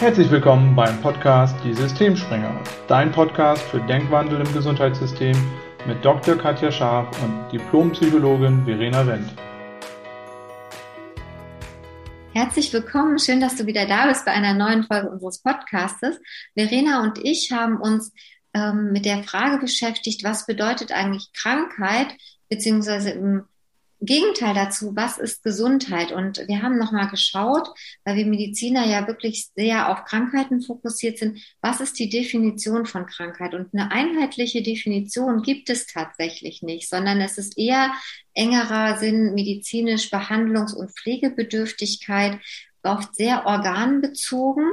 Herzlich willkommen beim Podcast Die Systemspringer, dein Podcast für Denkwandel im Gesundheitssystem mit Dr. Katja Scharf und Diplompsychologin Verena Wendt. Herzlich willkommen, schön, dass du wieder da bist bei einer neuen Folge unseres Podcastes. Verena und ich haben uns ähm, mit der Frage beschäftigt, was bedeutet eigentlich Krankheit, beziehungsweise im Gegenteil dazu, was ist Gesundheit? Und wir haben nochmal geschaut, weil wir Mediziner ja wirklich sehr auf Krankheiten fokussiert sind, was ist die Definition von Krankheit? Und eine einheitliche Definition gibt es tatsächlich nicht, sondern es ist eher engerer Sinn medizinisch Behandlungs- und Pflegebedürftigkeit, oft sehr organbezogen.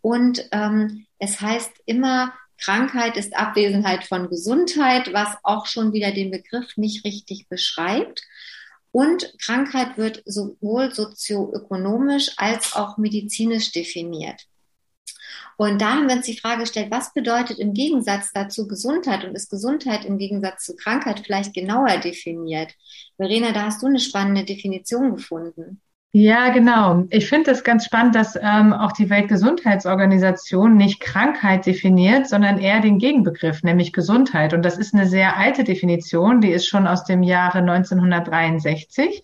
Und ähm, es heißt immer, Krankheit ist Abwesenheit von Gesundheit, was auch schon wieder den Begriff nicht richtig beschreibt. Und Krankheit wird sowohl sozioökonomisch als auch medizinisch definiert. Und da haben wir uns die Frage gestellt, was bedeutet im Gegensatz dazu Gesundheit und ist Gesundheit im Gegensatz zu Krankheit vielleicht genauer definiert? Verena, da hast du eine spannende Definition gefunden. Ja, genau. Ich finde es ganz spannend, dass ähm, auch die Weltgesundheitsorganisation nicht Krankheit definiert, sondern eher den Gegenbegriff, nämlich Gesundheit. Und das ist eine sehr alte Definition, die ist schon aus dem Jahre 1963.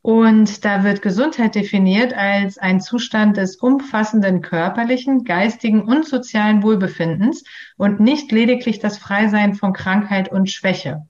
Und da wird Gesundheit definiert als ein Zustand des umfassenden körperlichen, geistigen und sozialen Wohlbefindens und nicht lediglich das Freisein von Krankheit und Schwäche.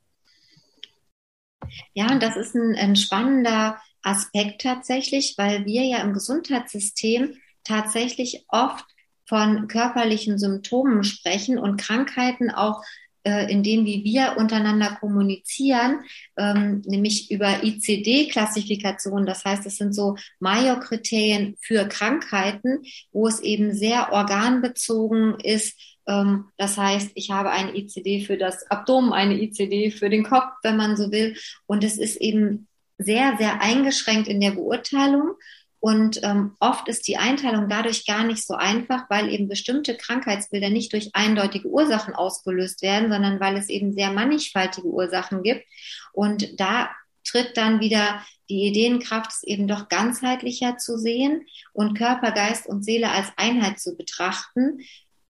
Ja, und das ist ein, ein spannender Aspekt tatsächlich, weil wir ja im Gesundheitssystem tatsächlich oft von körperlichen Symptomen sprechen und Krankheiten auch äh, in dem, wie wir untereinander kommunizieren, ähm, nämlich über ICD-Klassifikation. Das heißt, es sind so Major-Kriterien für Krankheiten, wo es eben sehr organbezogen ist. Ähm, das heißt, ich habe eine ICD für das Abdomen, eine ICD für den Kopf, wenn man so will. Und es ist eben sehr, sehr eingeschränkt in der Beurteilung. Und ähm, oft ist die Einteilung dadurch gar nicht so einfach, weil eben bestimmte Krankheitsbilder nicht durch eindeutige Ursachen ausgelöst werden, sondern weil es eben sehr mannigfaltige Ursachen gibt. Und da tritt dann wieder die Ideenkraft, es eben doch ganzheitlicher zu sehen und Körper, Geist und Seele als Einheit zu betrachten,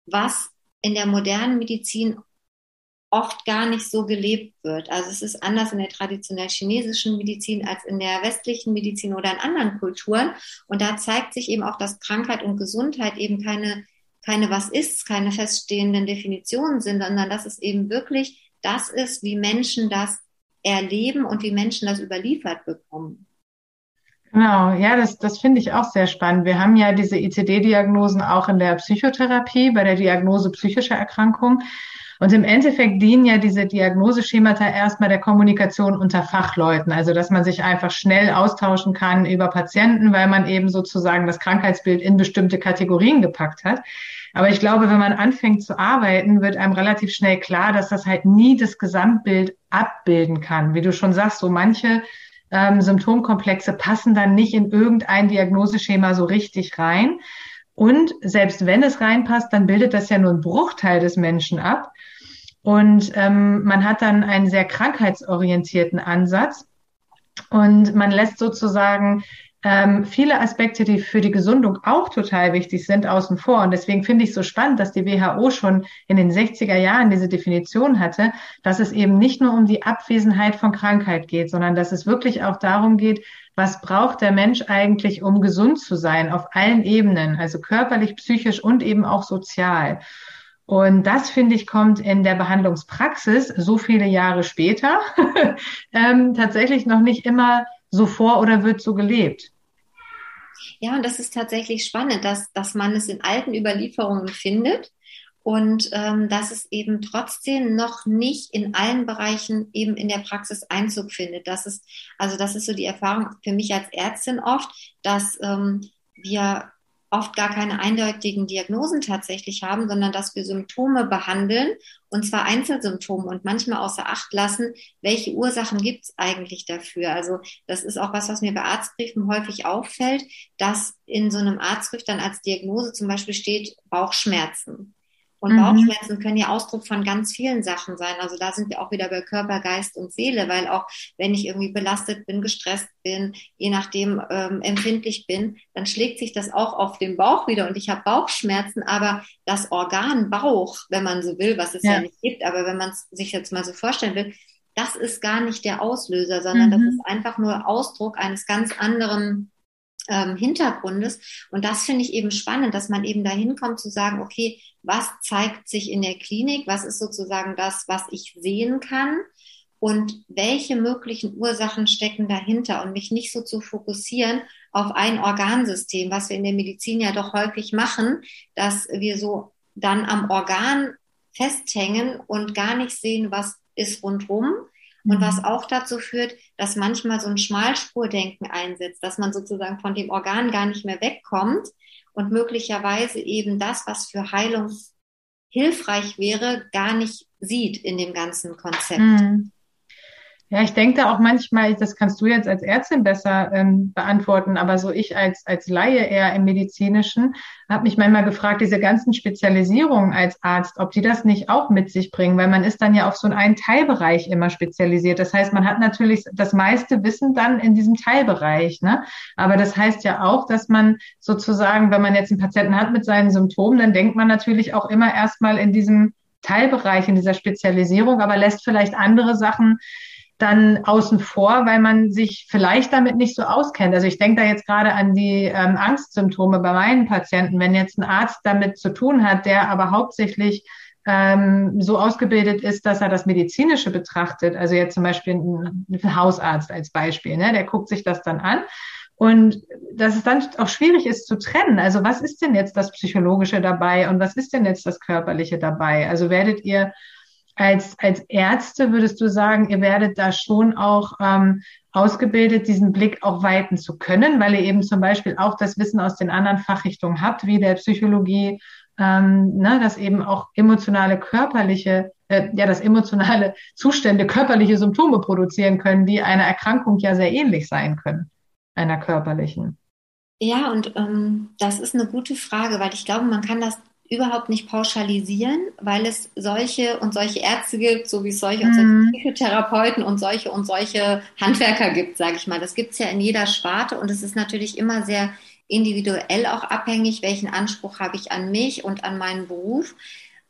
was in der modernen Medizin oft gar nicht so gelebt wird. Also es ist anders in der traditionell chinesischen Medizin als in der westlichen Medizin oder in anderen Kulturen. Und da zeigt sich eben auch, dass Krankheit und Gesundheit eben keine, keine was ist, keine feststehenden Definitionen sind, sondern dass es eben wirklich das ist, wie Menschen das erleben und wie Menschen das überliefert bekommen. Genau, ja, das, das finde ich auch sehr spannend. Wir haben ja diese ICD-Diagnosen auch in der Psychotherapie, bei der Diagnose psychischer Erkrankungen. Und im Endeffekt dienen ja diese Diagnoseschemata erstmal der Kommunikation unter Fachleuten, also dass man sich einfach schnell austauschen kann über Patienten, weil man eben sozusagen das Krankheitsbild in bestimmte Kategorien gepackt hat. Aber ich glaube, wenn man anfängt zu arbeiten, wird einem relativ schnell klar, dass das halt nie das Gesamtbild abbilden kann. Wie du schon sagst, so manche ähm, Symptomkomplexe passen dann nicht in irgendein Diagnoseschema so richtig rein. Und selbst wenn es reinpasst, dann bildet das ja nur einen Bruchteil des Menschen ab. Und ähm, man hat dann einen sehr krankheitsorientierten Ansatz und man lässt sozusagen ähm, viele Aspekte, die für die Gesundung auch total wichtig sind, außen vor. Und deswegen finde ich so spannend, dass die WHO schon in den 60er Jahren diese Definition hatte, dass es eben nicht nur um die Abwesenheit von Krankheit geht, sondern dass es wirklich auch darum geht, was braucht der Mensch eigentlich, um gesund zu sein auf allen Ebenen, also körperlich, psychisch und eben auch sozial. Und das, finde ich, kommt in der Behandlungspraxis so viele Jahre später ähm, tatsächlich noch nicht immer so vor oder wird so gelebt. Ja, und das ist tatsächlich spannend, dass, dass man es in alten Überlieferungen findet und ähm, dass es eben trotzdem noch nicht in allen Bereichen eben in der Praxis Einzug findet. Das ist, also das ist so die Erfahrung für mich als Ärztin oft, dass ähm, wir oft gar keine eindeutigen Diagnosen tatsächlich haben, sondern dass wir Symptome behandeln und zwar Einzelsymptome und manchmal außer Acht lassen, welche Ursachen gibt es eigentlich dafür. Also das ist auch was, was mir bei Arztbriefen häufig auffällt, dass in so einem Arztbrief dann als Diagnose zum Beispiel steht Bauchschmerzen. Und mhm. Bauchschmerzen können ja Ausdruck von ganz vielen Sachen sein. Also da sind wir auch wieder bei Körper, Geist und Seele, weil auch wenn ich irgendwie belastet bin, gestresst bin, je nachdem ähm, empfindlich bin, dann schlägt sich das auch auf den Bauch wieder und ich habe Bauchschmerzen, aber das Organ Bauch, wenn man so will, was es ja, ja nicht gibt, aber wenn man es sich jetzt mal so vorstellen will, das ist gar nicht der Auslöser, sondern mhm. das ist einfach nur Ausdruck eines ganz anderen ähm, Hintergrundes. Und das finde ich eben spannend, dass man eben dahin kommt zu sagen, okay, was zeigt sich in der Klinik? Was ist sozusagen das, was ich sehen kann? Und welche möglichen Ursachen stecken dahinter? Und mich nicht so zu fokussieren auf ein Organsystem, was wir in der Medizin ja doch häufig machen, dass wir so dann am Organ festhängen und gar nicht sehen, was ist rundrum, und was mhm. auch dazu führt, dass manchmal so ein Schmalspurdenken einsetzt, dass man sozusagen von dem Organ gar nicht mehr wegkommt und möglicherweise eben das, was für Heilung hilfreich wäre, gar nicht sieht in dem ganzen Konzept. Mhm. Ja, ich denke da auch manchmal, das kannst du jetzt als Ärztin besser ähm, beantworten, aber so ich als, als Laie eher im Medizinischen habe mich manchmal gefragt, diese ganzen Spezialisierungen als Arzt, ob die das nicht auch mit sich bringen, weil man ist dann ja auf so einen Teilbereich immer spezialisiert. Das heißt, man hat natürlich das meiste Wissen dann in diesem Teilbereich. Ne? Aber das heißt ja auch, dass man sozusagen, wenn man jetzt einen Patienten hat mit seinen Symptomen, dann denkt man natürlich auch immer erstmal in diesem Teilbereich, in dieser Spezialisierung, aber lässt vielleicht andere Sachen dann außen vor, weil man sich vielleicht damit nicht so auskennt. Also ich denke da jetzt gerade an die ähm, Angstsymptome bei meinen Patienten. Wenn jetzt ein Arzt damit zu tun hat, der aber hauptsächlich ähm, so ausgebildet ist, dass er das Medizinische betrachtet, also jetzt zum Beispiel ein, ein Hausarzt als Beispiel, ne, der guckt sich das dann an und dass es dann auch schwierig ist zu trennen. Also was ist denn jetzt das Psychologische dabei und was ist denn jetzt das Körperliche dabei? Also werdet ihr als, als Ärzte würdest du sagen, ihr werdet da schon auch ähm, ausgebildet, diesen Blick auch weiten zu können, weil ihr eben zum Beispiel auch das Wissen aus den anderen Fachrichtungen habt, wie der Psychologie, ähm, ne, dass eben auch emotionale, körperliche, äh, ja, dass emotionale Zustände körperliche Symptome produzieren können, die einer Erkrankung ja sehr ähnlich sein können, einer körperlichen. Ja, und ähm, das ist eine gute Frage, weil ich glaube, man kann das überhaupt nicht pauschalisieren, weil es solche und solche Ärzte gibt, so wie es solche und solche mhm. Psychotherapeuten und solche und solche Handwerker gibt, sage ich mal. Das gibt es ja in jeder Sparte und es ist natürlich immer sehr individuell auch abhängig, welchen Anspruch habe ich an mich und an meinen Beruf.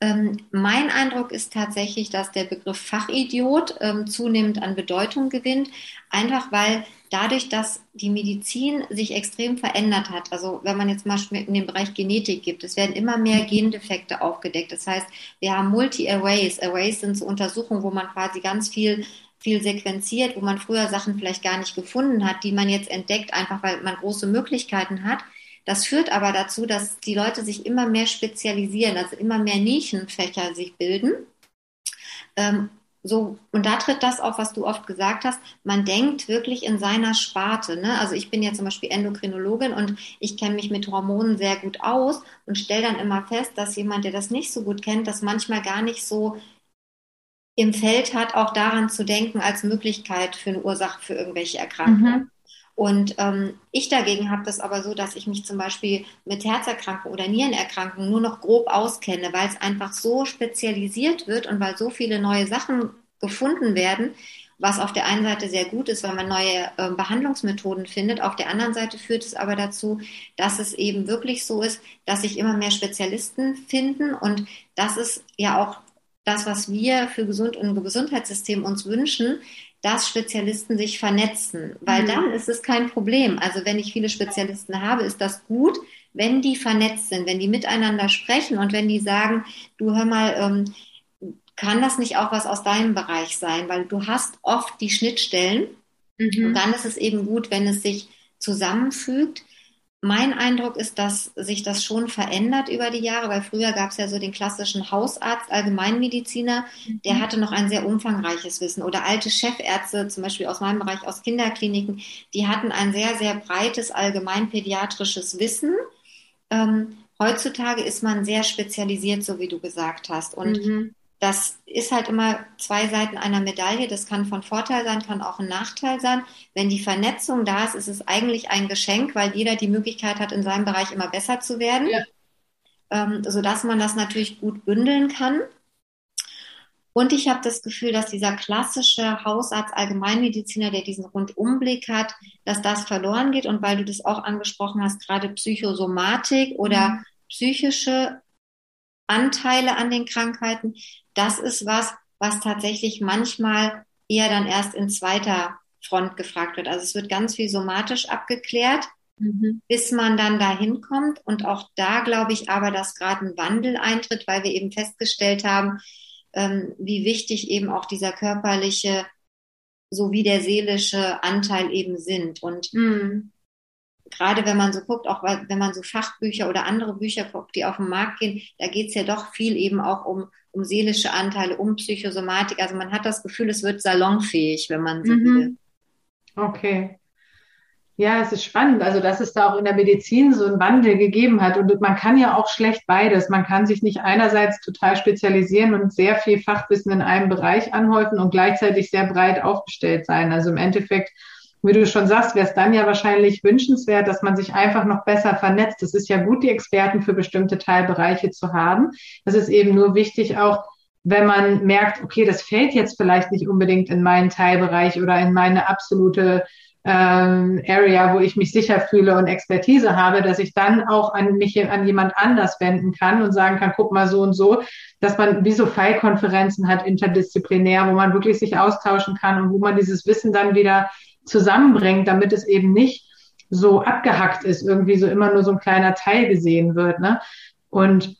Ähm, mein Eindruck ist tatsächlich, dass der Begriff Fachidiot ähm, zunehmend an Bedeutung gewinnt, einfach weil dadurch, dass die Medizin sich extrem verändert hat, also wenn man jetzt mal in den Bereich Genetik gibt, es werden immer mehr Gendefekte aufgedeckt. Das heißt, wir haben Multi-Arrays. Arrays sind so Untersuchungen, wo man quasi ganz viel viel sequenziert, wo man früher Sachen vielleicht gar nicht gefunden hat, die man jetzt entdeckt, einfach weil man große Möglichkeiten hat. Das führt aber dazu, dass die Leute sich immer mehr spezialisieren, also immer mehr Nischenfächer sich bilden. Ähm, so, und da tritt das auf, was du oft gesagt hast. Man denkt wirklich in seiner Sparte. Ne? Also ich bin ja zum Beispiel Endokrinologin und ich kenne mich mit Hormonen sehr gut aus und stelle dann immer fest, dass jemand, der das nicht so gut kennt, das manchmal gar nicht so im Feld hat, auch daran zu denken als Möglichkeit für eine Ursache für irgendwelche Erkrankungen. Mhm. Und ähm, ich dagegen habe das aber so, dass ich mich zum Beispiel mit Herzerkrankungen oder Nierenerkrankungen nur noch grob auskenne, weil es einfach so spezialisiert wird und weil so viele neue Sachen gefunden werden, was auf der einen Seite sehr gut ist, weil man neue äh, Behandlungsmethoden findet. Auf der anderen Seite führt es aber dazu, dass es eben wirklich so ist, dass sich immer mehr Spezialisten finden und das ist ja auch das, was wir für gesund und Gesundheitssystem uns wünschen, dass Spezialisten sich vernetzen, weil mhm. dann ist es kein Problem. Also wenn ich viele Spezialisten habe, ist das gut, wenn die vernetzt sind, wenn die miteinander sprechen und wenn die sagen, du hör mal, ähm, kann das nicht auch was aus deinem Bereich sein? Weil du hast oft die Schnittstellen mhm. und dann ist es eben gut, wenn es sich zusammenfügt mein Eindruck ist, dass sich das schon verändert über die Jahre, weil früher gab es ja so den klassischen Hausarzt, Allgemeinmediziner, der mhm. hatte noch ein sehr umfangreiches Wissen. Oder alte Chefärzte, zum Beispiel aus meinem Bereich, aus Kinderkliniken, die hatten ein sehr, sehr breites allgemeinpädiatrisches Wissen. Ähm, heutzutage ist man sehr spezialisiert, so wie du gesagt hast. Und mhm das ist halt immer zwei Seiten einer Medaille. Das kann von Vorteil sein, kann auch ein Nachteil sein. Wenn die Vernetzung da ist, ist es eigentlich ein Geschenk, weil jeder die Möglichkeit hat, in seinem Bereich immer besser zu werden. Ja. ähm, sodass man das natürlich gut bündeln kann. Und ich habe das Gefühl, dass dieser klassische Hausarzt, Allgemeinmediziner, der diesen Rundumblick hat, dass das verloren geht. Und weil du das auch angesprochen hast, gerade Psychosomatik oder mhm. psychische Anteile an den Krankheiten, das ist was, was tatsächlich manchmal eher dann erst in zweiter Front gefragt wird. Also es wird ganz viel somatisch abgeklärt, mhm. bis man dann dahin kommt. Und auch da glaube ich aber, dass gerade ein Wandel eintritt, weil wir eben festgestellt haben, ähm, wie wichtig eben auch dieser körperliche sowie der seelische Anteil eben sind. Und mhm. gerade wenn man so guckt, auch wenn man so Fachbücher oder andere Bücher guckt, die auf den Markt gehen, da geht es ja doch viel eben auch um, um seelische Anteile, um Psychosomatik. Also man hat das Gefühl, es wird salonfähig, wenn man so mhm. will. Okay. Ja, es ist spannend, also dass es da auch in der Medizin so einen Wandel gegeben hat. Und man kann ja auch schlecht beides. Man kann sich nicht einerseits total spezialisieren und sehr viel Fachwissen in einem Bereich anhäufen und gleichzeitig sehr breit aufgestellt sein. Also im Endeffekt, wie du schon sagst, wäre es dann ja wahrscheinlich wünschenswert, dass man sich einfach noch besser vernetzt. Es ist ja gut, die Experten für bestimmte Teilbereiche zu haben. Das ist eben nur wichtig auch, wenn man merkt, okay, das fällt jetzt vielleicht nicht unbedingt in meinen Teilbereich oder in meine absolute ähm, Area, wo ich mich sicher fühle und Expertise habe, dass ich dann auch an mich an jemand anders wenden kann und sagen kann, guck mal so und so, dass man wie so Fallkonferenzen hat interdisziplinär, wo man wirklich sich austauschen kann und wo man dieses Wissen dann wieder zusammenbringt, damit es eben nicht so abgehackt ist, irgendwie so immer nur so ein kleiner Teil gesehen wird. Ne? Und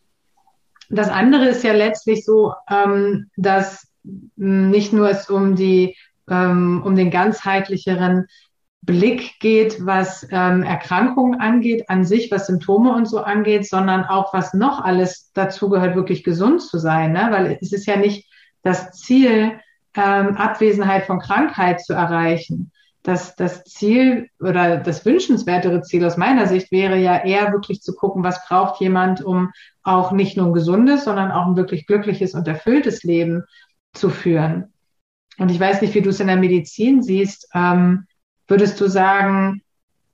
das andere ist ja letztlich so, ähm, dass nicht nur es um die ähm, um den ganzheitlicheren Blick geht, was ähm, Erkrankungen angeht, an sich, was Symptome und so angeht, sondern auch, was noch alles dazu gehört, wirklich gesund zu sein. Ne? Weil es ist ja nicht das Ziel, ähm, Abwesenheit von Krankheit zu erreichen. Das, das Ziel oder das wünschenswertere Ziel aus meiner Sicht wäre ja eher wirklich zu gucken, was braucht jemand, um auch nicht nur ein gesundes, sondern auch ein wirklich glückliches und erfülltes Leben zu führen. Und ich weiß nicht, wie du es in der Medizin siehst. Ähm, Würdest du sagen,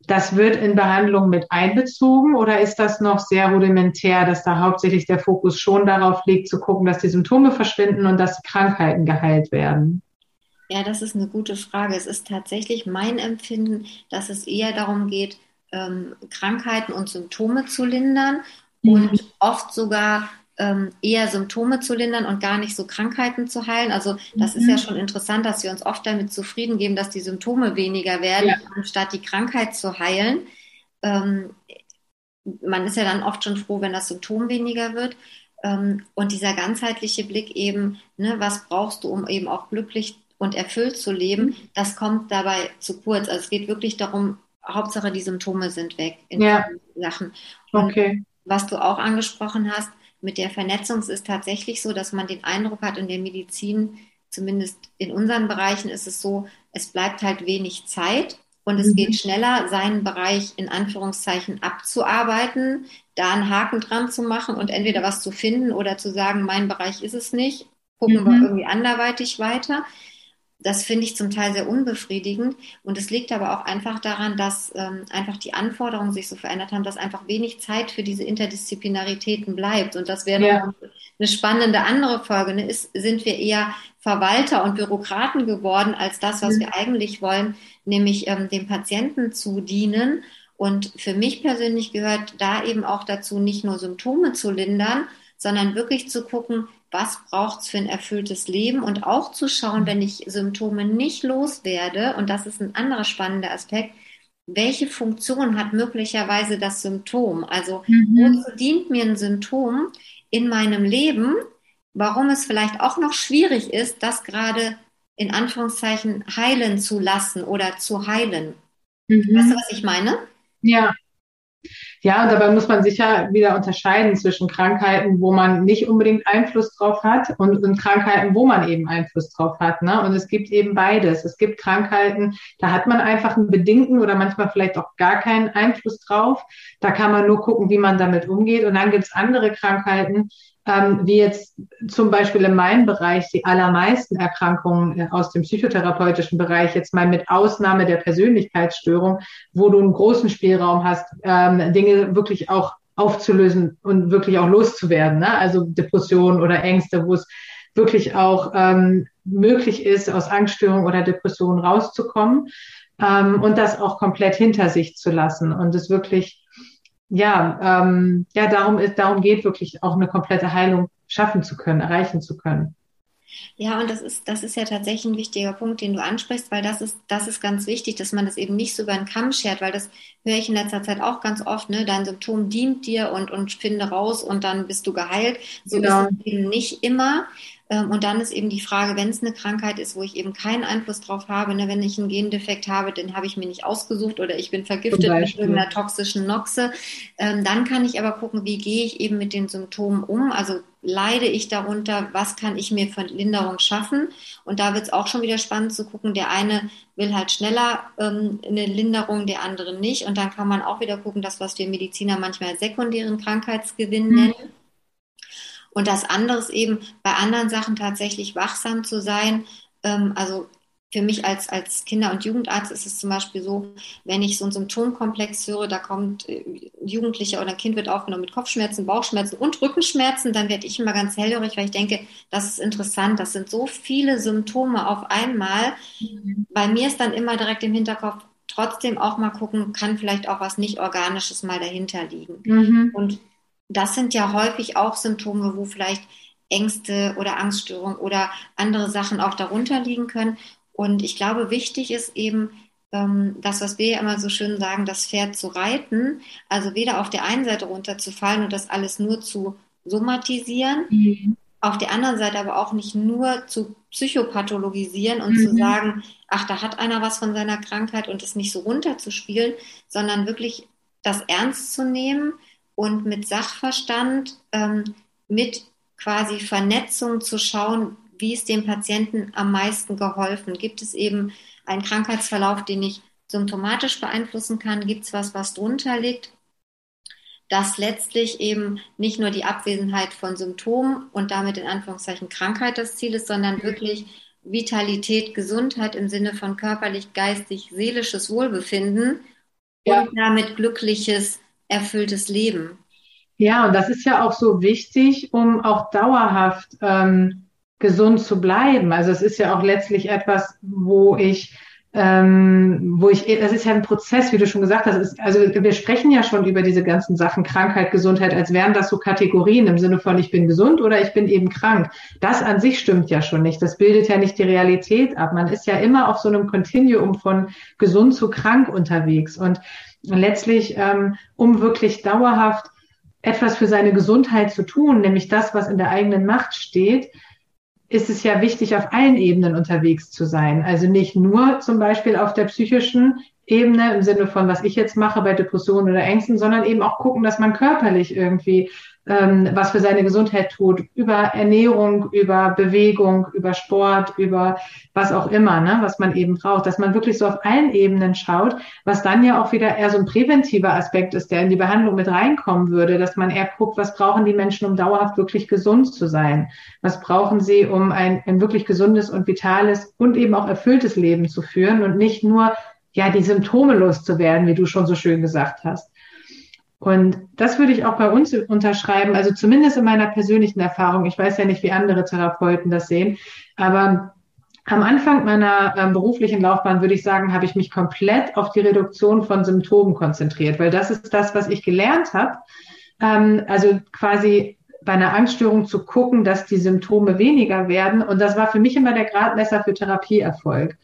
das wird in Behandlung mit einbezogen oder ist das noch sehr rudimentär, dass da hauptsächlich der Fokus schon darauf liegt, zu gucken, dass die Symptome verschwinden und dass Krankheiten geheilt werden? Ja, das ist eine gute Frage. Es ist tatsächlich mein Empfinden, dass es eher darum geht, ähm, Krankheiten und Symptome zu lindern mhm. und oft sogar ähm, eher Symptome zu lindern und gar nicht so Krankheiten zu heilen. Also das mhm. ist ja mhm. schon interessant, dass wir uns oft damit zufrieden geben, dass die Symptome weniger werden, ja. anstatt die Krankheit zu heilen. Ähm, man ist ja dann oft schon froh, wenn das Symptom weniger wird. Ähm, und dieser ganzheitliche Blick eben, ne, was brauchst du, um eben auch glücklich und erfüllt zu leben, mhm. das kommt dabei zu kurz. Also es geht wirklich darum, Hauptsache die Symptome sind weg in ja. Sachen. Und okay. was du auch angesprochen hast, mit der Vernetzung es ist tatsächlich so, dass man den Eindruck hat, in der Medizin, zumindest in unseren Bereichen, ist es so, es bleibt halt wenig Zeit und es mhm. geht schneller, seinen Bereich in Anführungszeichen abzuarbeiten, da einen Haken dran zu machen und entweder was zu finden oder zu sagen, mein Bereich ist es nicht, gucken mhm. wir irgendwie anderweitig weiter das finde ich zum Teil sehr unbefriedigend. Und es liegt aber auch einfach daran, dass ähm, einfach die Anforderungen sich so verändert haben, dass einfach wenig Zeit für diese Interdisziplinaritäten bleibt. Und das wäre ja. eine spannende andere Folge. Ne? Ist, sind wir eher Verwalter und Bürokraten geworden als das, was mhm. wir eigentlich wollen, nämlich ähm, dem Patienten zu dienen. Und für mich persönlich gehört da eben auch dazu, nicht nur Symptome zu lindern, sondern wirklich zu gucken, was braucht es für ein erfülltes Leben und auch zu schauen, wenn ich Symptome nicht loswerde, und das ist ein anderer spannender Aspekt, welche Funktion hat möglicherweise das Symptom? Also mhm. wozu dient mir ein Symptom in meinem Leben, warum es vielleicht auch noch schwierig ist, das gerade in Anführungszeichen heilen zu lassen oder zu heilen. Mhm. Weißt du, was ich meine? Ja, ja, und dabei muss man sicher wieder unterscheiden zwischen Krankheiten, wo man nicht unbedingt Einfluss drauf hat und, und Krankheiten, wo man eben Einfluss drauf hat. Ne? Und es gibt eben beides. Es gibt Krankheiten, da hat man einfach einen bedingten oder manchmal vielleicht auch gar keinen Einfluss drauf. Da kann man nur gucken, wie man damit umgeht. Und dann gibt es andere Krankheiten, ähm, wie jetzt zum Beispiel in meinem Bereich die allermeisten Erkrankungen äh, aus dem psychotherapeutischen Bereich, jetzt mal mit Ausnahme der Persönlichkeitsstörung, wo du einen großen Spielraum hast, ähm, Dinge wirklich auch aufzulösen und wirklich auch loszuwerden. Ne? Also Depressionen oder Ängste, wo es wirklich auch ähm, möglich ist, aus Angststörungen oder Depressionen rauszukommen ähm, und das auch komplett hinter sich zu lassen und es wirklich ja, ähm, ja, darum ist, darum geht wirklich auch eine komplette Heilung schaffen zu können, erreichen zu können. Ja, und das ist, das ist ja tatsächlich ein wichtiger Punkt, den du ansprichst, weil das ist, das ist ganz wichtig, dass man das eben nicht so über den Kamm schert, weil das höre ich in letzter Zeit auch ganz oft, ne, dein Symptom dient dir und, und finde raus und dann bist du geheilt. So genau. ist es eben nicht immer. Ähm, und dann ist eben die Frage, wenn es eine Krankheit ist, wo ich eben keinen Einfluss drauf habe, ne, wenn ich einen Gendefekt habe, den habe ich mir nicht ausgesucht oder ich bin vergiftet mit irgendeiner toxischen Noxe, ähm, dann kann ich aber gucken, wie gehe ich eben mit den Symptomen um. Also leide ich darunter, was kann ich mir für Linderung schaffen? Und da wird es auch schon wieder spannend zu gucken, der eine will halt schneller ähm, eine Linderung, der andere nicht. Und dann kann man auch wieder gucken, das, was wir Mediziner manchmal sekundären Krankheitsgewinn mhm. nennen. Und das andere ist eben bei anderen Sachen tatsächlich wachsam zu sein. Ähm, also für mich als, als Kinder- und Jugendarzt ist es zum Beispiel so, wenn ich so einen Symptomkomplex höre, da kommt äh, ein Jugendlicher oder ein Kind wird aufgenommen mit Kopfschmerzen, Bauchschmerzen und Rückenschmerzen, dann werde ich immer ganz hellhörig, weil ich denke, das ist interessant, das sind so viele Symptome auf einmal. Mhm. Bei mir ist dann immer direkt im Hinterkopf, trotzdem auch mal gucken, kann vielleicht auch was nicht Organisches mal dahinter liegen. Mhm. Und das sind ja häufig auch Symptome, wo vielleicht Ängste oder Angststörungen oder andere Sachen auch darunter liegen können. Und ich glaube, wichtig ist eben, ähm, das, was wir ja immer so schön sagen, das Pferd zu reiten, also weder auf der einen Seite runterzufallen und das alles nur zu somatisieren, mhm. auf der anderen Seite aber auch nicht nur zu psychopathologisieren und mhm. zu sagen, ach, da hat einer was von seiner Krankheit und es nicht so runterzuspielen, sondern wirklich das ernst zu nehmen und mit Sachverstand, ähm, mit quasi Vernetzung zu schauen, wie ist dem Patienten am meisten geholfen? Gibt es eben einen Krankheitsverlauf, den ich symptomatisch beeinflussen kann? Gibt es was, was drunter liegt? Dass letztlich eben nicht nur die Abwesenheit von Symptomen und damit in Anführungszeichen Krankheit das Ziel ist, sondern wirklich Vitalität, Gesundheit im Sinne von körperlich, geistig, seelisches Wohlbefinden ja. und damit glückliches erfülltes Leben. Ja, und das ist ja auch so wichtig, um auch dauerhaft ähm, gesund zu bleiben. Also es ist ja auch letztlich etwas, wo ich ähm, wo ich, das ist ja ein Prozess, wie du schon gesagt hast. Ist, also wir sprechen ja schon über diese ganzen Sachen Krankheit, Gesundheit, als wären das so Kategorien im Sinne von ich bin gesund oder ich bin eben krank. Das an sich stimmt ja schon nicht. Das bildet ja nicht die Realität ab. Man ist ja immer auf so einem Kontinuum von gesund zu krank unterwegs und letztlich, ähm, um wirklich dauerhaft etwas für seine Gesundheit zu tun, nämlich das, was in der eigenen Macht steht, ist es ja wichtig, auf allen Ebenen unterwegs zu sein. Also nicht nur zum Beispiel auf der psychischen Ebene im Sinne von, was ich jetzt mache bei Depressionen oder Ängsten, sondern eben auch gucken, dass man körperlich irgendwie ähm, was für seine Gesundheit tut, über Ernährung, über Bewegung, über Sport, über was auch immer, ne, was man eben braucht, dass man wirklich so auf allen Ebenen schaut, was dann ja auch wieder eher so ein präventiver Aspekt ist, der in die Behandlung mit reinkommen würde, dass man eher guckt, was brauchen die Menschen, um dauerhaft wirklich gesund zu sein? Was brauchen sie, um ein, ein wirklich gesundes und vitales und eben auch erfülltes Leben zu führen und nicht nur ja, die Symptome loszuwerden, wie du schon so schön gesagt hast. Und das würde ich auch bei uns unterschreiben, also zumindest in meiner persönlichen Erfahrung. Ich weiß ja nicht, wie andere Therapeuten das sehen, aber am Anfang meiner äh, beruflichen Laufbahn würde ich sagen, habe ich mich komplett auf die Reduktion von Symptomen konzentriert, weil das ist das, was ich gelernt habe. Ähm, also quasi bei einer Angststörung zu gucken, dass die Symptome weniger werden. Und das war für mich immer der Gradmesser für Therapieerfolg.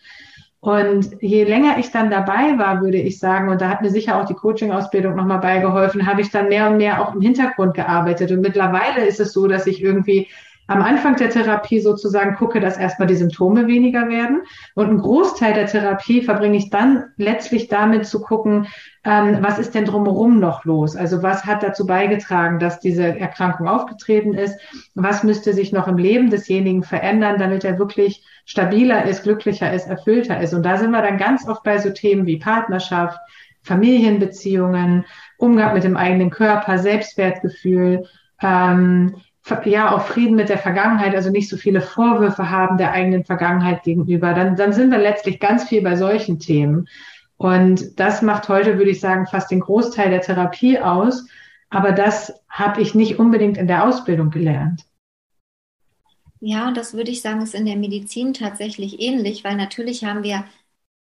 Und je länger ich dann dabei war, würde ich sagen, und da hat mir sicher auch die Coaching-Ausbildung nochmal beigeholfen, habe ich dann mehr und mehr auch im Hintergrund gearbeitet. Und mittlerweile ist es so, dass ich irgendwie am Anfang der Therapie sozusagen gucke, dass erstmal die Symptome weniger werden. Und ein Großteil der Therapie verbringe ich dann letztlich damit zu gucken, ähm, was ist denn drumherum noch los? Also was hat dazu beigetragen, dass diese Erkrankung aufgetreten ist? Was müsste sich noch im Leben desjenigen verändern, damit er wirklich stabiler ist, glücklicher ist, erfüllter ist? Und da sind wir dann ganz oft bei so Themen wie Partnerschaft, Familienbeziehungen, Umgang mit dem eigenen Körper, Selbstwertgefühl, ähm, ja auch Frieden mit der Vergangenheit, also nicht so viele Vorwürfe haben der eigenen Vergangenheit gegenüber, dann, dann sind wir letztlich ganz viel bei solchen Themen. Und das macht heute, würde ich sagen, fast den Großteil der Therapie aus. aber das habe ich nicht unbedingt in der Ausbildung gelernt. Ja, und das würde ich sagen, ist in der Medizin tatsächlich ähnlich, weil natürlich haben wir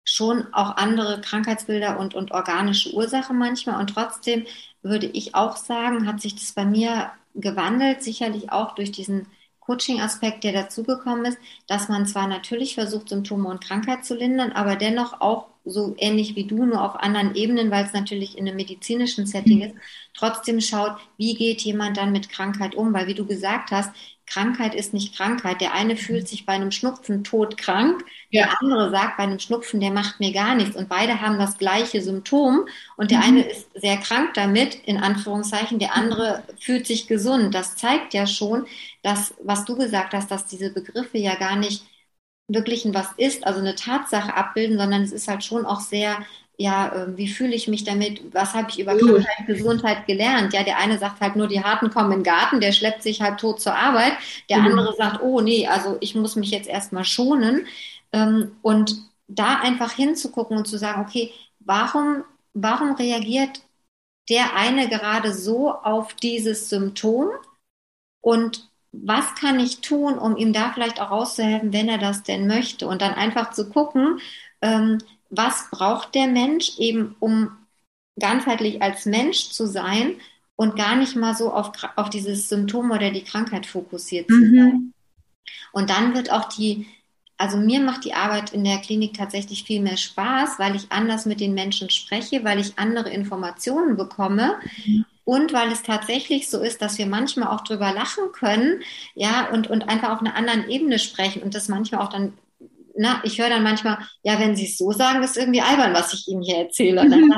schon auch andere Krankheitsbilder und, und organische Ursachen manchmal. Und trotzdem würde ich auch sagen, hat sich das bei mir gewandelt, sicherlich auch durch diesen Coaching-Aspekt, der dazugekommen ist, dass man zwar natürlich versucht, Symptome und Krankheit zu lindern, aber dennoch auch so ähnlich wie du, nur auf anderen Ebenen, weil es natürlich in einem medizinischen Setting ist, trotzdem schaut, wie geht jemand dann mit Krankheit um, weil wie du gesagt hast, Krankheit ist nicht Krankheit. Der eine fühlt sich bei einem Schnupfen todkrank, ja. der andere sagt bei einem Schnupfen, der macht mir gar nichts. Und beide haben das gleiche Symptom und der mhm. eine ist sehr krank damit, in Anführungszeichen, der andere fühlt sich gesund. Das zeigt ja schon, dass, was du gesagt hast, dass diese Begriffe ja gar nicht wirklich ein was ist, also eine Tatsache abbilden, sondern es ist halt schon auch sehr ja, äh, wie fühle ich mich damit, was habe ich über Krankheit, Gesundheit gelernt? Ja, der eine sagt halt nur, die Harten kommen in den Garten, der schleppt sich halt tot zur Arbeit. Der mhm. andere sagt, oh nee, also ich muss mich jetzt erstmal schonen. Ähm, und da einfach hinzugucken und zu sagen, okay, warum, warum reagiert der eine gerade so auf dieses Symptom? Und was kann ich tun, um ihm da vielleicht auch rauszuhelfen, wenn er das denn möchte? Und dann einfach zu gucken, ähm, was braucht der Mensch eben, um ganzheitlich als Mensch zu sein und gar nicht mal so auf, auf dieses Symptom oder die Krankheit fokussiert zu mhm. sein. Und dann wird auch die, also mir macht die Arbeit in der Klinik tatsächlich viel mehr Spaß, weil ich anders mit den Menschen spreche, weil ich andere Informationen bekomme. Mhm. Und weil es tatsächlich so ist, dass wir manchmal auch drüber lachen können, ja, und, und einfach auf einer anderen Ebene sprechen und das manchmal auch dann na, ich höre dann manchmal, ja, wenn Sie es so sagen, ist irgendwie albern, was ich Ihnen hier erzähle. Mhm. Dann,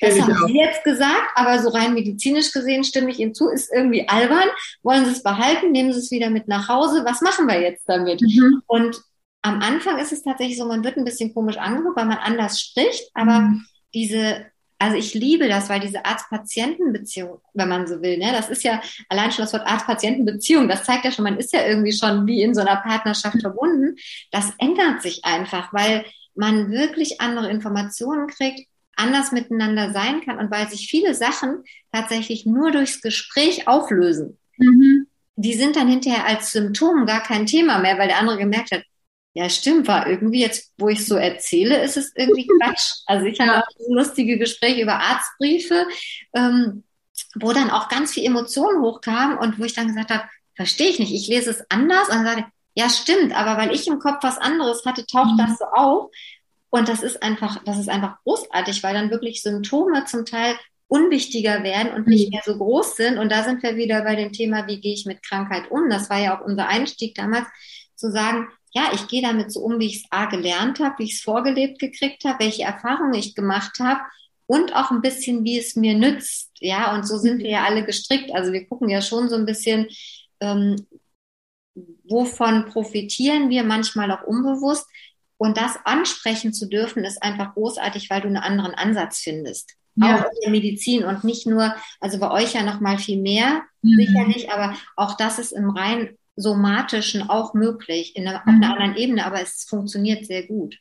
das haben Sie jetzt gesagt, aber so rein medizinisch gesehen stimme ich Ihnen zu, ist irgendwie albern. Wollen Sie es behalten? Nehmen Sie es wieder mit nach Hause? Was machen wir jetzt damit? Mhm. Und am Anfang ist es tatsächlich so, man wird ein bisschen komisch angeguckt, weil man anders spricht, aber mhm. diese also ich liebe das, weil diese Arzt-Patienten-Beziehung, wenn man so will, ne, das ist ja allein schon das Wort Arzt-Patienten-Beziehung, das zeigt ja schon, man ist ja irgendwie schon wie in so einer Partnerschaft verbunden. Das ändert sich einfach, weil man wirklich andere Informationen kriegt, anders miteinander sein kann und weil sich viele Sachen tatsächlich nur durchs Gespräch auflösen. Mhm. Die sind dann hinterher als Symptom gar kein Thema mehr, weil der andere gemerkt hat, ja, stimmt, war irgendwie jetzt, wo ich so erzähle, ist es irgendwie Quatsch. Also ich hatte ja. auch lustige Gespräche über Arztbriefe, ähm, wo dann auch ganz viel Emotionen hochkamen und wo ich dann gesagt habe, verstehe ich nicht, ich lese es anders und dann sage ja, stimmt, aber weil ich im Kopf was anderes hatte, taucht mhm. das so auf. Und das ist einfach, das ist einfach großartig, weil dann wirklich Symptome zum Teil unwichtiger werden und nicht mhm. mehr so groß sind. Und da sind wir wieder bei dem Thema, wie gehe ich mit Krankheit um? Das war ja auch unser Einstieg damals, zu sagen, ja, ich gehe damit so um, wie ich es A gelernt habe, wie ich es vorgelebt gekriegt habe, welche Erfahrungen ich gemacht habe und auch ein bisschen, wie es mir nützt. Ja, und so sind wir ja alle gestrickt. Also wir gucken ja schon so ein bisschen, ähm, wovon profitieren wir manchmal auch unbewusst. Und das ansprechen zu dürfen, ist einfach großartig, weil du einen anderen Ansatz findest. Ja. Auch in der Medizin und nicht nur, also bei euch ja noch mal viel mehr, mhm. sicherlich, aber auch das ist im rein somatischen auch möglich, in einer, auf einer mhm. anderen Ebene, aber es funktioniert sehr gut.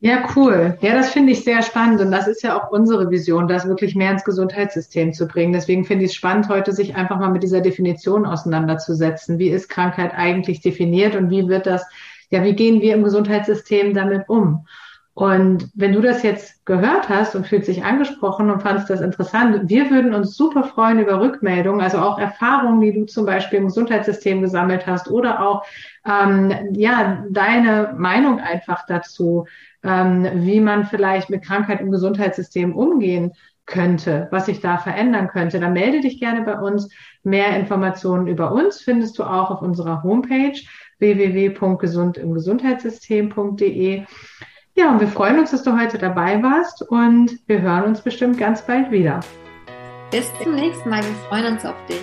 Ja, cool. Ja, das finde ich sehr spannend und das ist ja auch unsere Vision, das wirklich mehr ins Gesundheitssystem zu bringen. Deswegen finde ich es spannend, heute sich einfach mal mit dieser Definition auseinanderzusetzen. Wie ist Krankheit eigentlich definiert und wie wird das, ja, wie gehen wir im Gesundheitssystem damit um? Und wenn du das jetzt gehört hast und fühlst dich angesprochen und fandest das interessant, wir würden uns super freuen über Rückmeldungen, also auch Erfahrungen, die du zum Beispiel im Gesundheitssystem gesammelt hast oder auch ähm, ja deine Meinung einfach dazu, ähm, wie man vielleicht mit Krankheit im Gesundheitssystem umgehen könnte, was sich da verändern könnte, dann melde dich gerne bei uns. Mehr Informationen über uns findest du auch auf unserer Homepage www.gesundimgesundheitssystem.de. Ja, und wir freuen uns, dass du heute dabei warst und wir hören uns bestimmt ganz bald wieder. Bis zum nächsten Mal. Wir freuen uns auf dich.